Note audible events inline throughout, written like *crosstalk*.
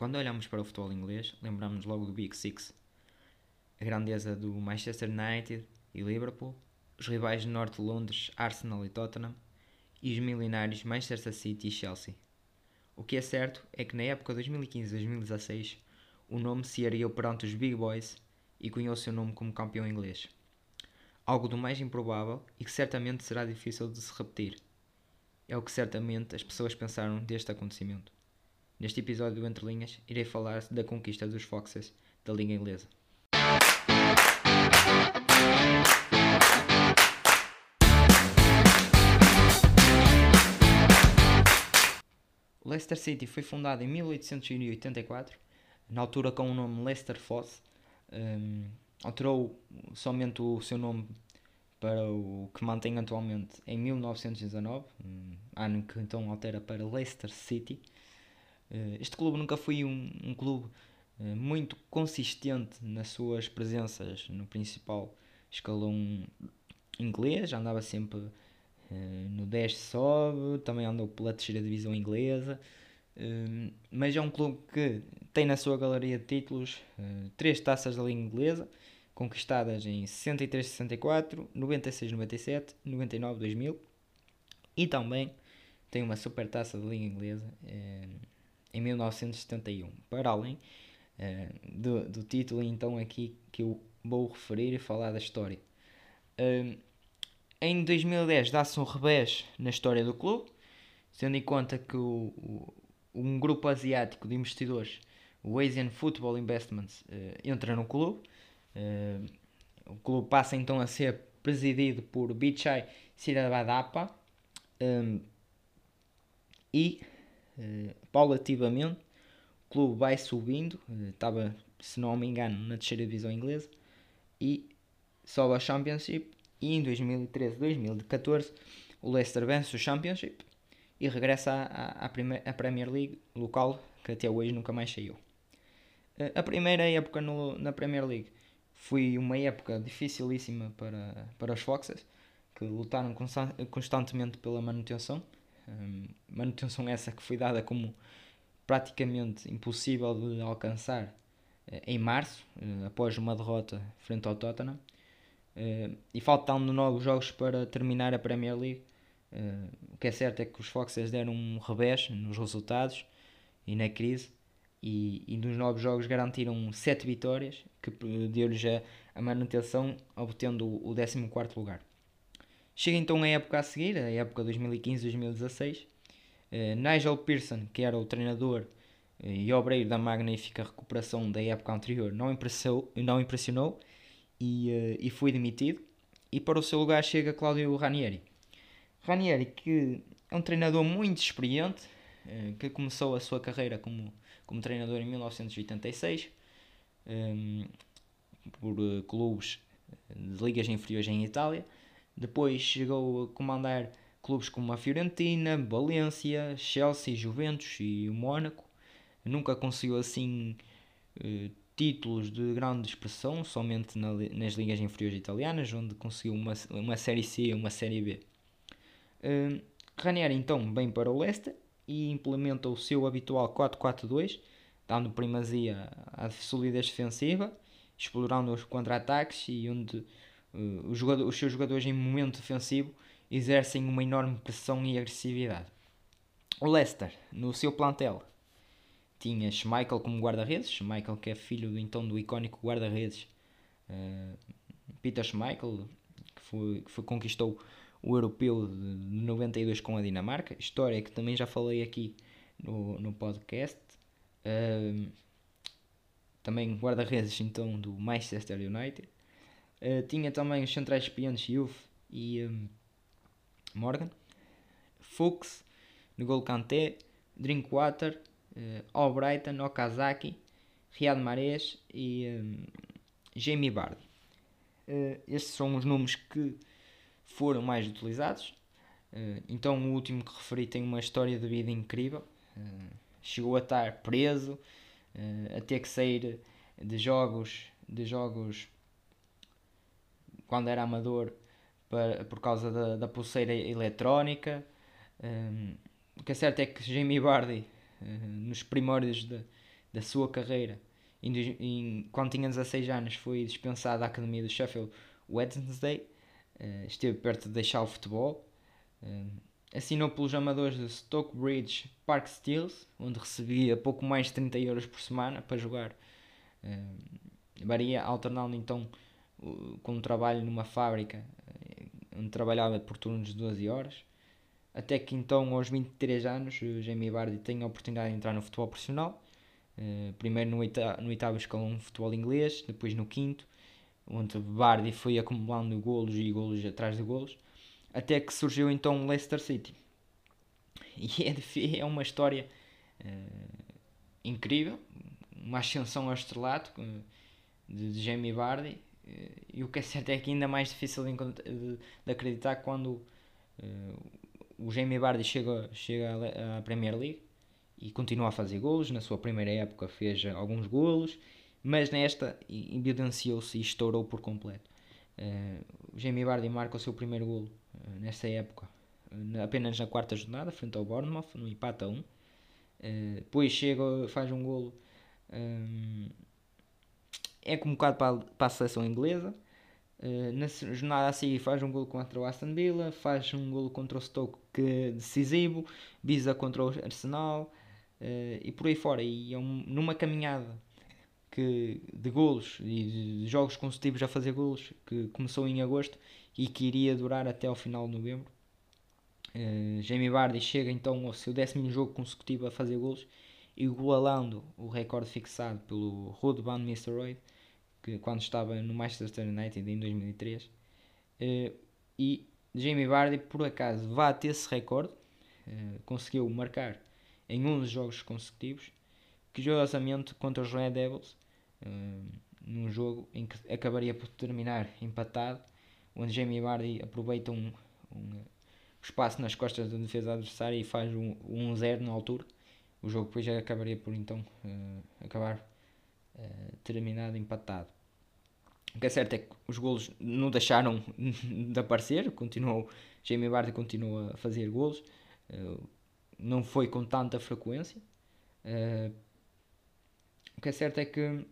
Quando olhamos para o futebol inglês, lembramos logo do Big Six. A grandeza do Manchester United e Liverpool, os rivais do Norte de Londres, Arsenal e Tottenham, e os milionários Manchester City e Chelsea. O que é certo é que na época 2015-2016 o nome se ergueu perante os Big Boys e cunhou seu nome como campeão inglês. Algo do mais improvável e que certamente será difícil de se repetir. É o que certamente as pessoas pensaram deste acontecimento. Neste episódio do Entre Linhas, irei falar da conquista dos Foxes da Liga Inglesa. O Leicester City foi fundado em 1884, na altura com o nome Leicester Fosse. Um, alterou somente o seu nome para o que mantém atualmente em 1919, um ano que então altera para Leicester City. Uh, este clube nunca foi um, um clube uh, muito consistente nas suas presenças. No principal escalão inglês, andava sempre Uh, no 10 sobe, também andou pela terceira divisão inglesa, uh, mas é um clube que tem na sua galeria de títulos três taças da Liga Inglesa, conquistadas em 63-64, 96-97, 99-2000 e também tem uma super taça da Liga Inglesa em 1971, para além do, do título então aqui que eu vou referir e falar da história. Em 2010 dá-se um revés na história do clube, tendo em conta que o, o, um grupo asiático de investidores, o Asian Football Investments, uh, entra no clube. Uh, o clube passa então a ser presidido por Bichai Sirabadapa um, e, uh, paulativamente, o clube vai subindo. Estava, se não me engano, na terceira divisão inglesa e sobe a Championship e em 2013-2014 o Leicester vence o Championship e regressa à, à, à, Premier League local que até hoje nunca mais saiu. Eh, a primeira época no, na Premier League foi uma época dificilíssima para, para os Foxes que lutaram constantemente pela manutenção. Um, manutenção essa que foi dada como praticamente impossível de alcançar uh, em março, uh, após uma derrota frente ao Tottenham. E faltando novos jogos para terminar a Premier League. O que é certo é que os Foxes deram um revés nos resultados e na crise. E, e nos novos jogos garantiram 7 vitórias, que deu-lhes a, a, manutenção, obtendo o 14 lugar. Chega então a época a seguir, a época 2015-2016. Uh, eh, Nigel Pearson, que era o treinador e obreiro da magnífica recuperação da época anterior, não impressionou, não impressionou e, uh, e foi demitido. E para o seu lugar chega Claudio Ranieri. Ranieri, que é um treinador muito experiente, que começou a sua carreira como, como treinador em 1986, um, por clubes de ligas inferiores em Itália. Depois chegou a comandar clubes como a Fiorentina, Valência, Chelsea, Juventus e o Mónaco. Nunca conseguiu assim títulos de grande expressão somente na, nas ligas inferiores italianas, onde conseguiu uma, uma Série C e uma Série B. Uh, Ranieri então vem para o Leicester e implementa o seu habitual 4-4-2, dando primazia à solidez defensiva, explorando os contra-ataques e onde os, os seus jogadores em momento defensivo exercem uma enorme pressão e agressividade. O Leicester, no seu plantel, tinha Schmeichel como guarda-redes, Schmeichel que é filho do, então do icónico guarda-redes uh, Peter Schmeichel, que, foi, que foi, conquistou o europeu de 92 com a Dinamarca, história que também já falei aqui no, no podcast. Uh, também guarda-redes então do Manchester United. Uh, tinha também os centrais experientes Youth e um, Morgan. Fuchs, no Kanté, Drinkwater, uh, Albrighton, Okazaki, Riyad Mahrez e um, Jamie Vardy. Uh, estes são os nomes que foram mais utilizados. Uh, então o último que referi tem uma história de vida incrível. Uh, chegou a estar preso, a ter que sair de jogos, de jogos quando era amador para, por causa da, da pulseira eletrónica. Um, o que é certo é que Jamie Vardy eh, nos primórdios de, da sua carreira, em, em, quando tinha 16 anos, foi dispensado da academia do Sheffield Wednesday, uh, esteve perto de deixar o futebol. Uh, assinou pelos amadores de Stockbridge Park Steels, onde recebia pouco mais de 30 euros por semana para jogar. Uh, varia alternando então com um trabalho numa fábrica onde trabalhava por turnos de 12 horas. Até que então, aos 23 anos, Jamie Vardy tem a oportunidade de entrar no futebol profissional. Uh, primeiro no, oita no oitavo futebol inglês, depois no quinto, onde Vardy foi acumulando golos e golos atrás de golos, até que surgiu então o Leicester City. E *laughs* é, é uma história uh, incrível, uma ascensão ao estrelato de, de Jamie Vardy, e o que é certo é que ainda mais difícil de, de, de acreditar quando o Jamie Vardy chega, chega à Premier League e continua a fazer golos. Na sua primeira época fez alguns golos, mas nesta evidenciou-se e estourou por completo. Uh, o Jamie Vardy marca o seu primeiro golo uh, nesta época, uh, apenas na quarta jornada, frente ao Bournemouth, no empate a 1. depois chega, faz um golo, um, é convocado para, para a seleção inglesa. Uh, na jornada a seguir faz um gol contra o Aston Villa, faz um gol contra o Stoke que é decisivo, visa contra o Arsenal uh, e por aí fora. E é um, numa caminhada que, de golos e de jogos consecutivos a fazer golos que começou em agosto e que iria durar até ao final de novembro. Uh, Jamie Vardy chega então ao seu décimo jogo consecutivo a fazer golos, igualando o recorde fixado pelo Ruud van Nistelrooy que quando estava no Manchester United em 2003. Uh, eh, e Jamie Vardy, por acaso, bate esse recorde, uh, conseguiu marcar em 11 jogos consecutivos, curiosamente contra os Red Devils, uh, num jogo em que acabaria por terminar empatado, onde Jamie Vardy aproveita um, um espaço nas costas da defesa adversária e faz um 1-0 um na altura. O jogo depois já acabaria por então acabar eh, terminado empatado. O que é certo é que os golos não deixaram *laughs* de aparecer, continuou, Jamie Vardy continua a fazer golos, uh, não foi com tanta frequência. Uh, o que é certo é que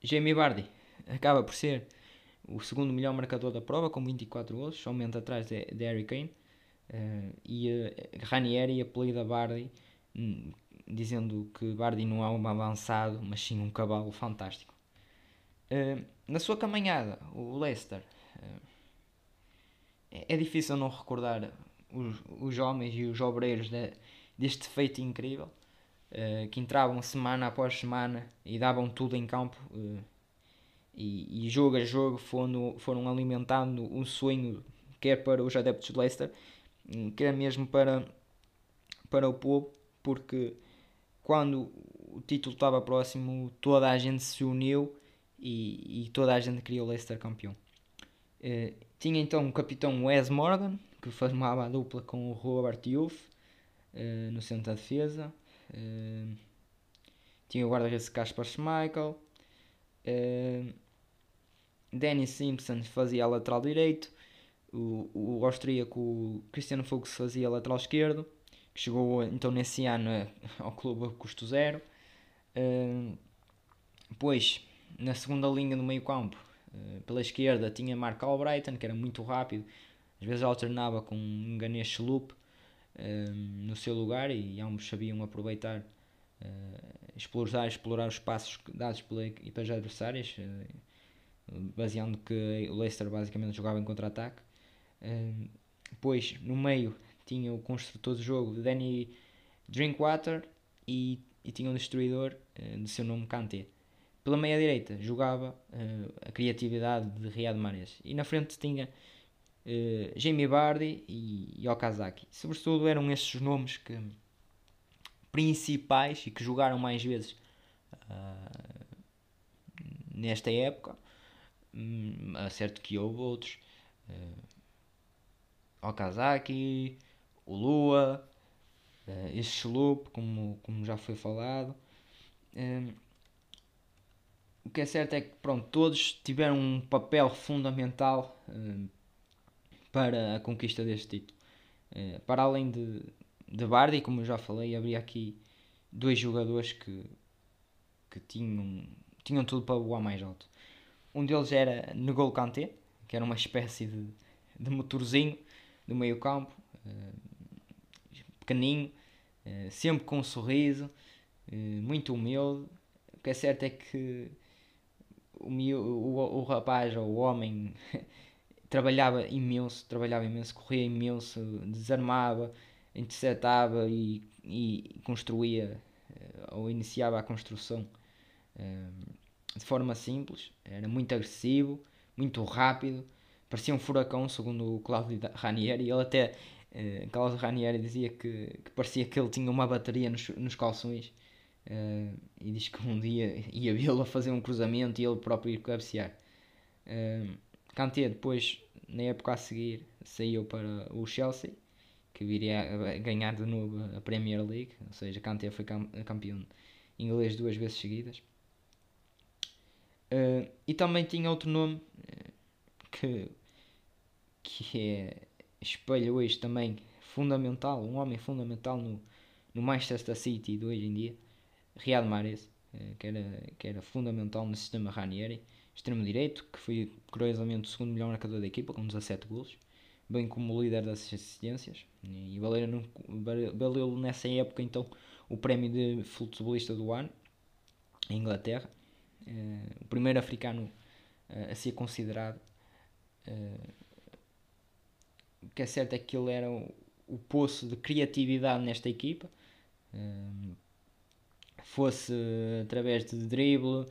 Jamie Vardy acaba por ser o segundo melhor marcador da prova, com 24 golos, somente atrás de, de Harry Kane. E Ranieri apelida Vardy hum, dizendo que Bardi não é um avançado, mas sim um cavalo fantástico. Uh, na sua caminhada, o Leicester uh, é difícil não recordar os, os homens e os obreiros de, deste feito incrível uh, que entravam semana após semana e davam tudo em campo e, e, jogo a jogo foram, foram alimentando um sonho quer para os adeptos de Leicester quer mesmo para, para o povo porque quando o título estava próximo, toda a gente se uniu e, e toda a gente queria o Leicester campeão. Uh, tinha então o capitão Wes Morgan, que formava a dupla com o Robert Youth uh, no centro da defesa. Uh, tinha o guarda-redes Caspar Schmeichel. Danny Simpson fazia a lateral direito. O, o austríaco Cristiano Fuchs fazia a lateral esquerdo que chegou então nesse ano ao clube a custo zero. Depois, na segunda linha do meio campo, uh, pela esquerda, tinha Mark Albrighton, que era muito rápido, às vezes alternava com um Ganesh Loop no seu lugar e ambos sabiam aproveitar, explorar, explorar os passos dados pela equipas adversárias, baseando que o Leicester basicamente jogava em contra-ataque. depois, no meio, tinha o construtor do jogo Danny Drinkwater e, e tinha um destruidor uh, de seu nome Kanté. Pela meia direita jogava uh, a criatividade de Riyad Mahrez e na frente tinha uh, Jamie Vardy e, e Okazaki. Sobretudo eram esses os nomes que principais e que jogaram mais vezes uh, nesta época. Um, certo que houve outros. Uh, Okazaki, o Lua, uh, este Loop, como, como já foi falado. Uh, o que é certo é que pronto, todos tiveram um papel fundamental uh, para a conquista deste título. para além de, de Bardi, como eu já falei, havia aqui dois jogadores que, que tinham, tinham tudo para voar mais alto. Um deles era N'Golo Kanté, que era uma espécie de, de motorzinho do meio campo, uh, pequenino, uh, sempre com um sorriso, uh, muito humilde. O que é certo é que o, o, o rapaz ou o homem *laughs* trabalhava imenso, trabalhava imenso, corria imenso, desarmava, interceptava e, e construía ou iniciava a construção de forma simples, era muito agressivo, muito rápido, parecia um furacão, segundo o Claudio Ranieri. Ele até, uh, Claudio Ranieri dizia que, que, parecia que ele tinha uma bateria nos, nos calções uh, e diz que um dia *laughs* ia vê-lo a fazer um cruzamento e ele próprio ir cabecear. Uh, depois, na época a seguir, saiu para o Chelsea, que viria a ganhar de novo a Premier League, ou seja, Kanté foi campeão inglês duas vezes seguidas. Uh, e também tinha outro nome que, que é espelho hoje também fundamental, um homem fundamental no, no Manchester City de hoje em dia, Riyad Mahrez, uh, que, era, que era fundamental no sistema Ranieri, extremo direito, que foi curiosamente o segundo melhor marcador da equipa com 17 golos, bem como líder das assistências, e valeu, nessa época então o prémio de futebolista do ano em Inglaterra uh, o primeiro africano uh, a ser considerado. Uh, que é certo é que ele era o, poço de criatividade nesta equipa, fosse através de drible,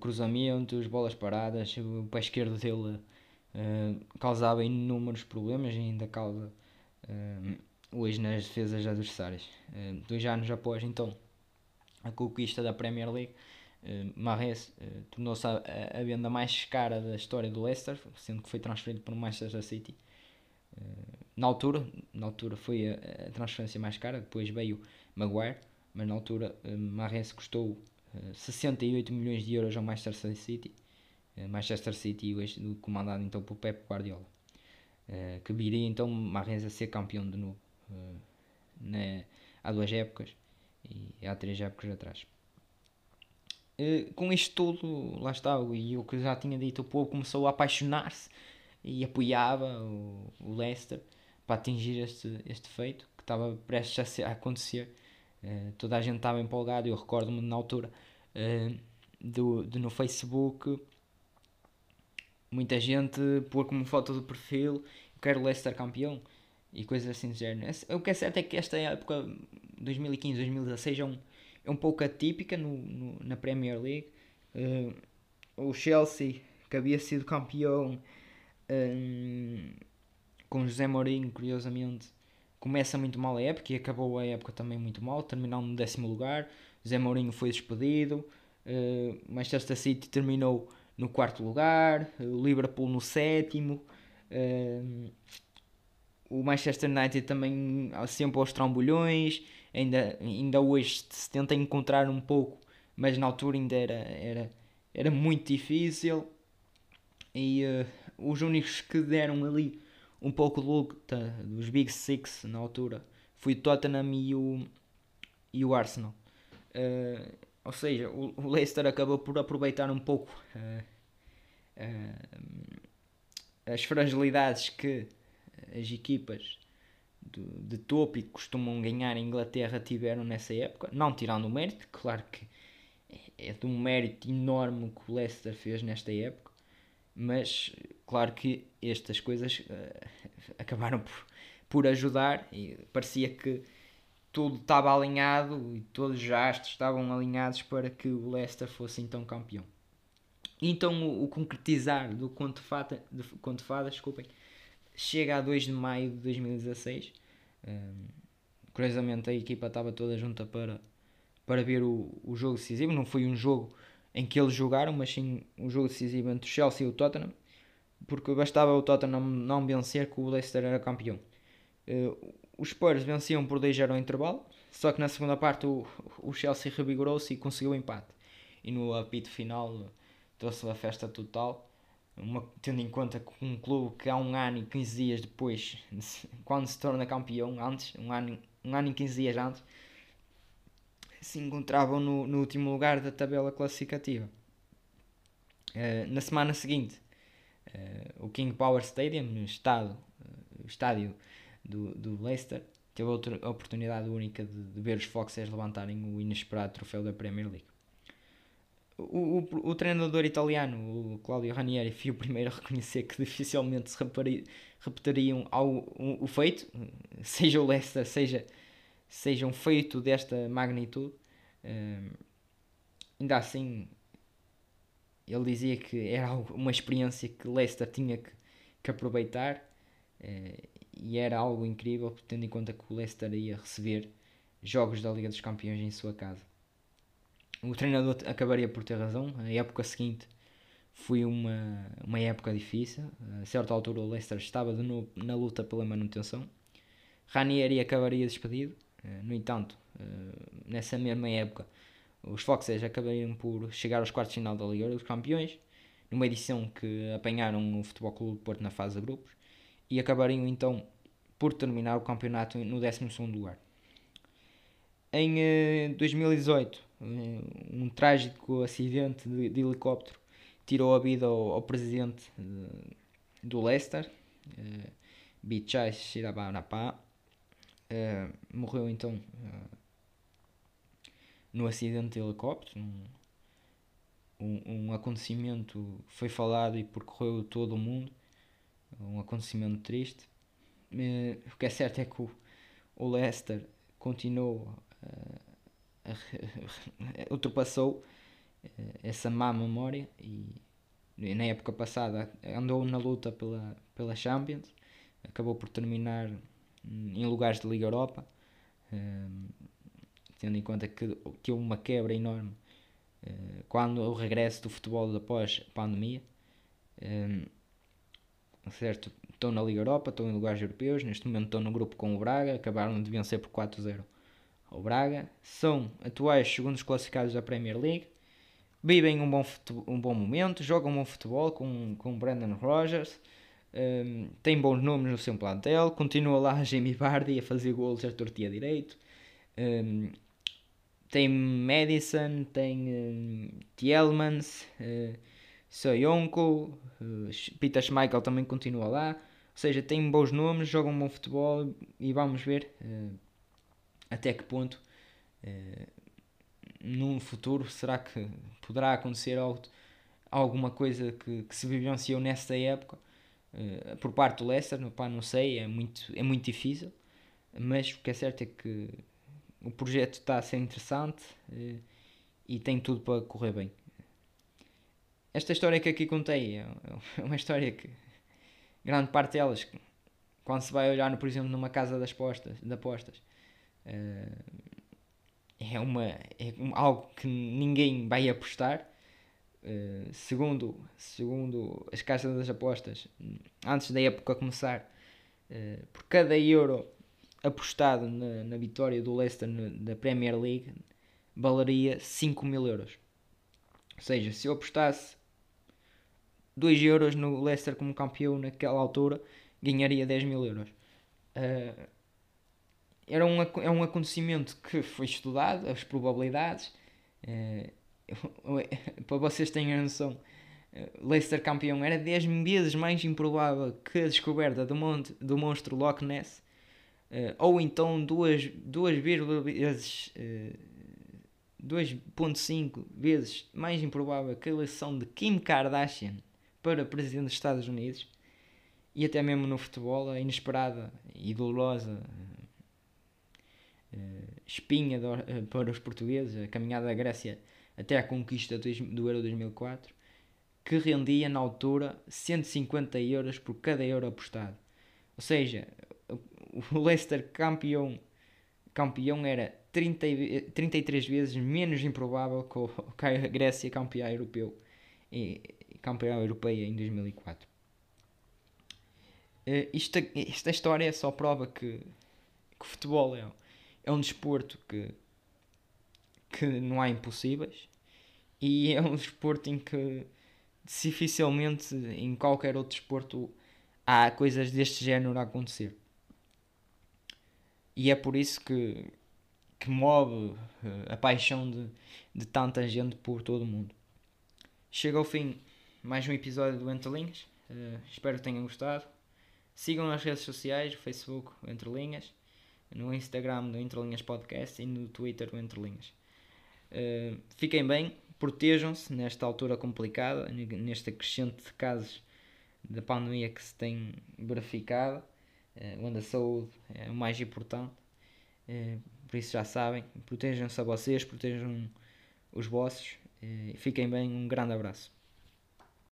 cruzamentos, bolas paradas, o pé esquerdo dele causava inúmeros problemas e ainda causa hoje nas defesas adversárias. dois anos após então a conquista da Premier League, Uh, uh, tornou-se a, a, venda mais cara da história do Leicester, sendo que foi transferido para o Manchester City. Uh, na altura, na altura foi a, a, transferência mais cara, depois veio Maguire, mas na altura uh, Mahrez custou uh, 68 milhões de euros ao Manchester City. Manchester City hoje comandado então por Pep Guardiola. que viria então Mahrez a ser campeão de novo né, há duas épocas e há três épocas atrás. Uh, com isto tudo, lá está, e o que já tinha dito, o povo começou a apaixonar-se e apoiava o, o Leicester para atingir este, este feito que estava prestes a, ser, a acontecer. Uh, toda a gente estava empolgada, eu recordo-me na altura uh, do, de no Facebook muita gente pôr como foto do perfil eu quero Leicester campeão e coisas assim do género. O que é certo é que esta época 2015-2016 é um é um pouco atípica no, no na Premier League. Uh, o Chelsea, que havia sido campeão um, com José Mourinho, curiosamente, começa muito mal a época e acabou a época também muito mal, terminou no décimo lugar. José Mourinho foi despedido. Uh, Manchester City terminou no quarto lugar, o Liverpool no sétimo. Uh, o Manchester United também sempre aos trambolhões ainda, ainda hoje se tenta encontrar um pouco, mas na altura ainda era, era, era muito difícil. E uh, os únicos que deram ali um pouco de luta dos Big Six na altura foi o Tottenham e o, e o Arsenal. Uh, ou seja, o, o Leicester acabou por aproveitar um pouco uh, as fragilidades que as equipas de, de topo e que costumam ganhar em Inglaterra tiveram nessa época, não tirando o mérito, claro que é de um mérito enorme que o Leicester fez nesta época, mas claro que estas coisas uh, *laughs* acabaram por, por ajudar e parecia que tudo estava alinhado e todos os astros estavam alinhados para que o Leicester fosse então campeão. Então o, o concretizar do conto fada, de conto fada, desculpem, chega a 2 de maio de 2016. Um, curiosamente a equipa estava toda junta para, para ver o, o jogo decisivo. Não foi um jogo em que eles jogaram, mas sim um jogo decisivo entre o Chelsea e o Tottenham, porque bastava o Tottenham não vencer que o Leicester era campeão. Uh, os Spurs venciam por 2-0 ao intervalo, só que na segunda parte o, o Chelsea revigorou-se e conseguiu o empate. E no apito final trouxe a festa total uma, tendo em conta que um clube que há um ano e 15 dias depois, *laughs* quando se torna campeão, antes, um ano, um ano e 15 dias antes, se encontravam no, no último lugar da tabela classificativa. Uh, na semana seguinte, uh, o King Power Stadium, no estado, uh, estádio do, do Leicester, teve outra oportunidade única de, de ver os Foxes levantarem o inesperado troféu da Premier League. O, o, o, treinador italiano, o Claudio Ranieri, foi o primeiro a reconhecer que dificilmente se repetiriam ao, o, o, feito, seja o Leicester, seja, seja um feito desta magnitude. Uh, ainda assim, ele dizia que era uma experiência que Leicester tinha que, que aproveitar uh, e era algo incrível, tendo em conta que o Leicester ia receber jogos da Liga dos Campeões em sua casa o treinador acabaria por ter razão. A época seguinte foi uma, uma época difícil. A certa altura o Leicester estava de novo na luta pela manutenção. Ranieri acabaria despedido. Eh, no entanto, eh, nessa mesma época, os Foxes acabariam por chegar aos quartos de final da Liga dos Campeões, numa edição que apanharam o Futebol Clube Porto na fase de grupos, e acabariam então por terminar o campeonato no 12 lugar. Em 2018, eh, um trágico acidente de, de helicóptero tirou a vida ao, ao presidente de, do Leicester, Bichai Shirabanapa. Uh, morreu então uh, no acidente de helicóptero. Um, um, acontecimento foi falado e percorreu todo o mundo. Um acontecimento triste. Uh, o que é certo é que o, o Leicester continuou *laughs* ultrapassou eh, essa má memória e na época passada andou na luta pela, pela Champions, acabou por terminar em lugares de Liga Europa, um, tendo em conta que, que houve uma quebra enorme uh, quando o regresso do futebol após a pandemia. Um, certo, estão na Liga Europa, estão em lugares europeus, neste momento estão no grupo com o Braga, acabaram de vencer por 4-0 ao Braga, são atuais segundos classificados da Premier League, vivem um bom, um bom momento, jogam um bom futebol com, com Brandon Rogers, um, tem bons nomes no seu plantel, continua lá *laughs* Jamie Vardy a fazer gols à tortia direito, um, tem Madison, tem um, Tielmans, uh, Soyonko, uh, Peter Schmeichel também continua lá, ou seja, tem bons nomes, jogam bom futebol e vamos ver uh, até que ponto uh, num futuro será que poderá acontecer algo, alguma coisa que, que se vivenciou nessa época uh, por parte do Leicester, pá, não sei, é muito, é muito difícil, mas o que é certo é que o projeto está a ser interessante uh, e tem tudo para correr bem. Esta história que aqui contei é, é uma história que grande parte delas, quando se vai olhar, por exemplo, numa casa das postas, de apostas, Uh, é, uma, é algo que ninguém vai apostar. Uh, segundo, segundo as caixas das apostas, antes da época começar, uh, por cada euro apostado na, na vitória do Leicester na, Premier League, valeria 5 mil euros. Ou seja, se eu apostasse 2 euros no Leicester como campeão naquela altura, ganharia 10 mil euros. Uh, era um, é um acontecimento que foi estudado, as probabilidades. Para vocês a noção, eh, Leicester campeão era 10 vezes mais improvável que a descoberta do, do monstro Loch Ness, é, ou então 2, 2 vezes. 2.5 vezes mais improvável que a eleição de Kim Kardashian para presidente dos Estados Unidos e até mesmo no futebol a inesperada e dolorosa uh, espinha do, uh, para os portugueses, a caminhada da Grécia até à conquista do Euro 2004, que rendia na altura 150 euros por cada euro apostado. Ou seja, o Leicester campeão, campeão era 30, 33 vezes menos improvável que a Grécia campeã europeu e campeã europeia em 2004. Uh, isto, esta história só prova que, que o futebol é, é um desporto que, que não há impossíveis e *laughs* é um desporto em que dificilmente em qualquer outro desporto há coisas deste género a acontecer. E é por isso que, que move a paixão de, de tanta gente por todo o mundo. Chega ao fim mais um episódio do Entre Linhas. Uh, espero que tenham gostado. Sigam nas redes sociais, o Facebook, Entre Linhas, no Instagram do Entre Linhas Podcast e no Twitter do Entre Linhas. Uh, fiquem bem, protejam-se nesta altura complicada, neste crescente de casos da pandemia que se tem verificado, uh, onde a saúde é o mais importante. por isso já sabem, protejam-se a vocês, protejam os vossos. fiquem bem, um grande abraço.